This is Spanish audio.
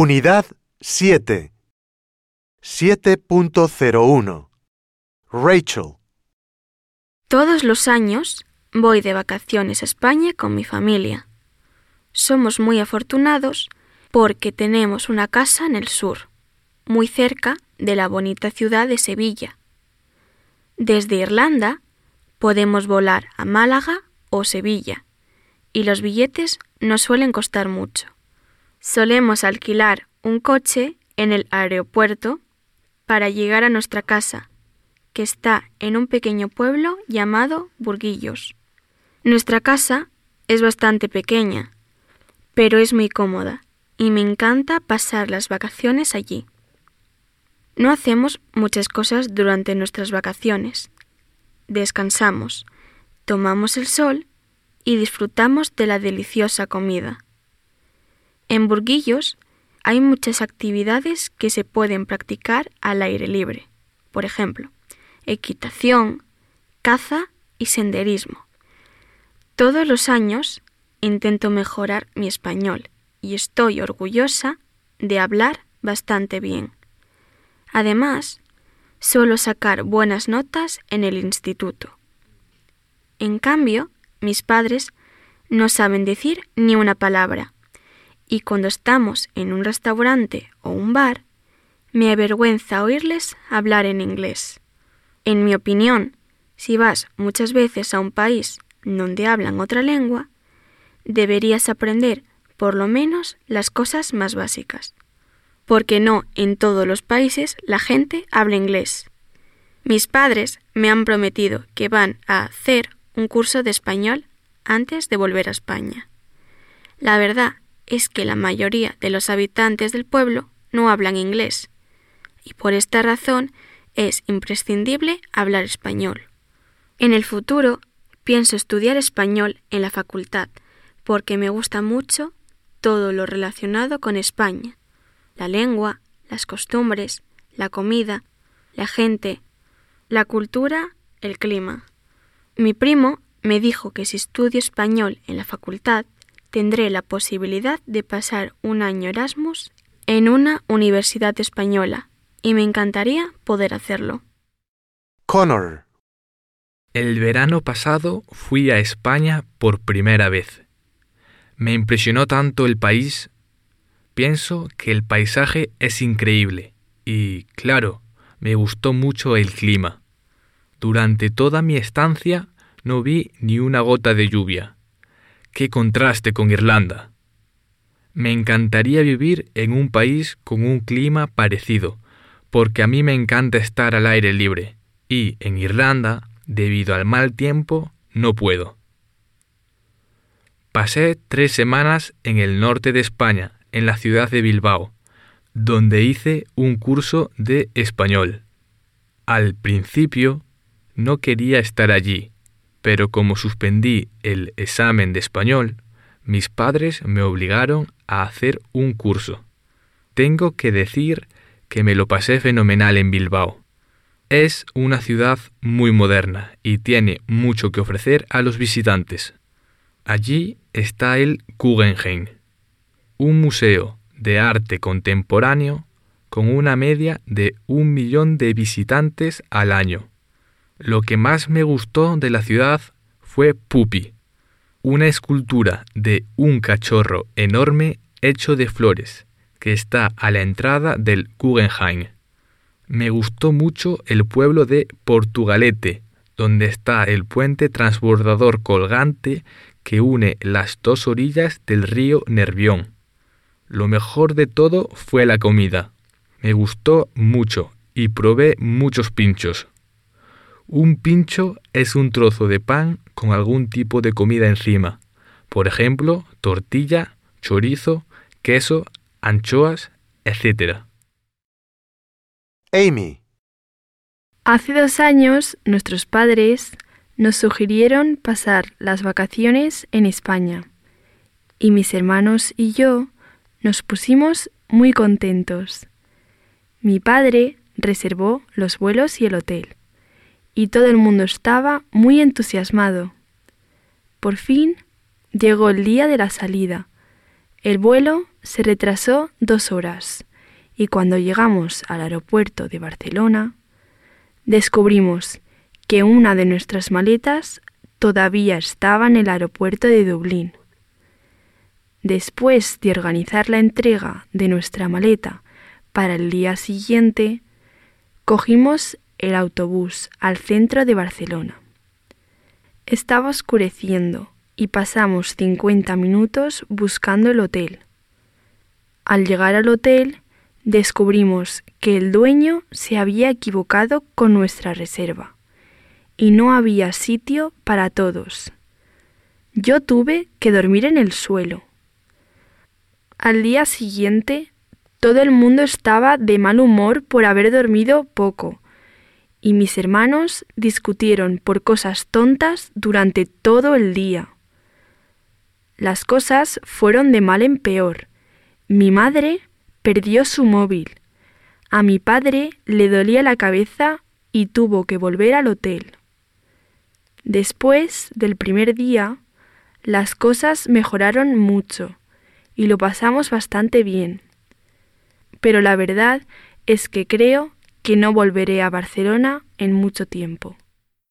Unidad 7. 7.01. Rachel. Todos los años voy de vacaciones a España con mi familia. Somos muy afortunados porque tenemos una casa en el sur, muy cerca de la bonita ciudad de Sevilla. Desde Irlanda podemos volar a Málaga o Sevilla y los billetes no suelen costar mucho. Solemos alquilar un coche en el aeropuerto para llegar a nuestra casa, que está en un pequeño pueblo llamado Burguillos. Nuestra casa es bastante pequeña, pero es muy cómoda y me encanta pasar las vacaciones allí. No hacemos muchas cosas durante nuestras vacaciones. Descansamos, tomamos el sol y disfrutamos de la deliciosa comida. En Burguillos hay muchas actividades que se pueden practicar al aire libre. Por ejemplo, equitación, caza y senderismo. Todos los años intento mejorar mi español y estoy orgullosa de hablar bastante bien. Además, suelo sacar buenas notas en el instituto. En cambio, mis padres no saben decir ni una palabra y cuando estamos en un restaurante o un bar, me avergüenza oírles hablar en inglés. En mi opinión, si vas muchas veces a un país donde hablan otra lengua, deberías aprender por lo menos las cosas más básicas. Porque no en todos los países la gente habla inglés. Mis padres me han prometido que van a hacer un curso de español antes de volver a España. La verdad es que la mayoría de los habitantes del pueblo no hablan inglés, y por esta razón es imprescindible hablar español. En el futuro pienso estudiar español en la facultad, porque me gusta mucho todo lo relacionado con España, la lengua, las costumbres, la comida, la gente, la cultura, el clima. Mi primo me dijo que si estudio español en la facultad, tendré la posibilidad de pasar un año Erasmus en una universidad española y me encantaría poder hacerlo. Connor. El verano pasado fui a España por primera vez. Me impresionó tanto el país. Pienso que el paisaje es increíble y, claro, me gustó mucho el clima. Durante toda mi estancia no vi ni una gota de lluvia Qué contraste con Irlanda. Me encantaría vivir en un país con un clima parecido, porque a mí me encanta estar al aire libre, y en Irlanda, debido al mal tiempo, no puedo. Pasé tres semanas en el norte de España, en la ciudad de Bilbao, donde hice un curso de español. Al principio no quería estar allí, pero como suspendí el examen de español, mis padres me obligaron a hacer un curso. Tengo que decir que me lo pasé fenomenal en Bilbao. Es una ciudad muy moderna y tiene mucho que ofrecer a los visitantes. Allí está el Guggenheim, un museo de arte contemporáneo con una media de un millón de visitantes al año. Lo que más me gustó de la ciudad fue Pupi, una escultura de un cachorro enorme hecho de flores, que está a la entrada del Guggenheim. Me gustó mucho el pueblo de Portugalete, donde está el puente transbordador colgante que une las dos orillas del río Nervión. Lo mejor de todo fue la comida. Me gustó mucho y probé muchos pinchos. Un pincho es un trozo de pan con algún tipo de comida encima, por ejemplo, tortilla, chorizo, queso, anchoas, etc. Amy. Hace dos años nuestros padres nos sugirieron pasar las vacaciones en España y mis hermanos y yo nos pusimos muy contentos. Mi padre reservó los vuelos y el hotel y todo el mundo estaba muy entusiasmado. Por fin llegó el día de la salida. El vuelo se retrasó dos horas y cuando llegamos al aeropuerto de Barcelona, descubrimos que una de nuestras maletas todavía estaba en el aeropuerto de Dublín. Después de organizar la entrega de nuestra maleta para el día siguiente, cogimos el autobús al centro de Barcelona. Estaba oscureciendo y pasamos 50 minutos buscando el hotel. Al llegar al hotel, descubrimos que el dueño se había equivocado con nuestra reserva y no había sitio para todos. Yo tuve que dormir en el suelo. Al día siguiente, todo el mundo estaba de mal humor por haber dormido poco, y mis hermanos discutieron por cosas tontas durante todo el día. Las cosas fueron de mal en peor. Mi madre perdió su móvil. A mi padre le dolía la cabeza y tuvo que volver al hotel. Después del primer día, las cosas mejoraron mucho y lo pasamos bastante bien. Pero la verdad es que creo que no volveré a Barcelona en mucho tiempo.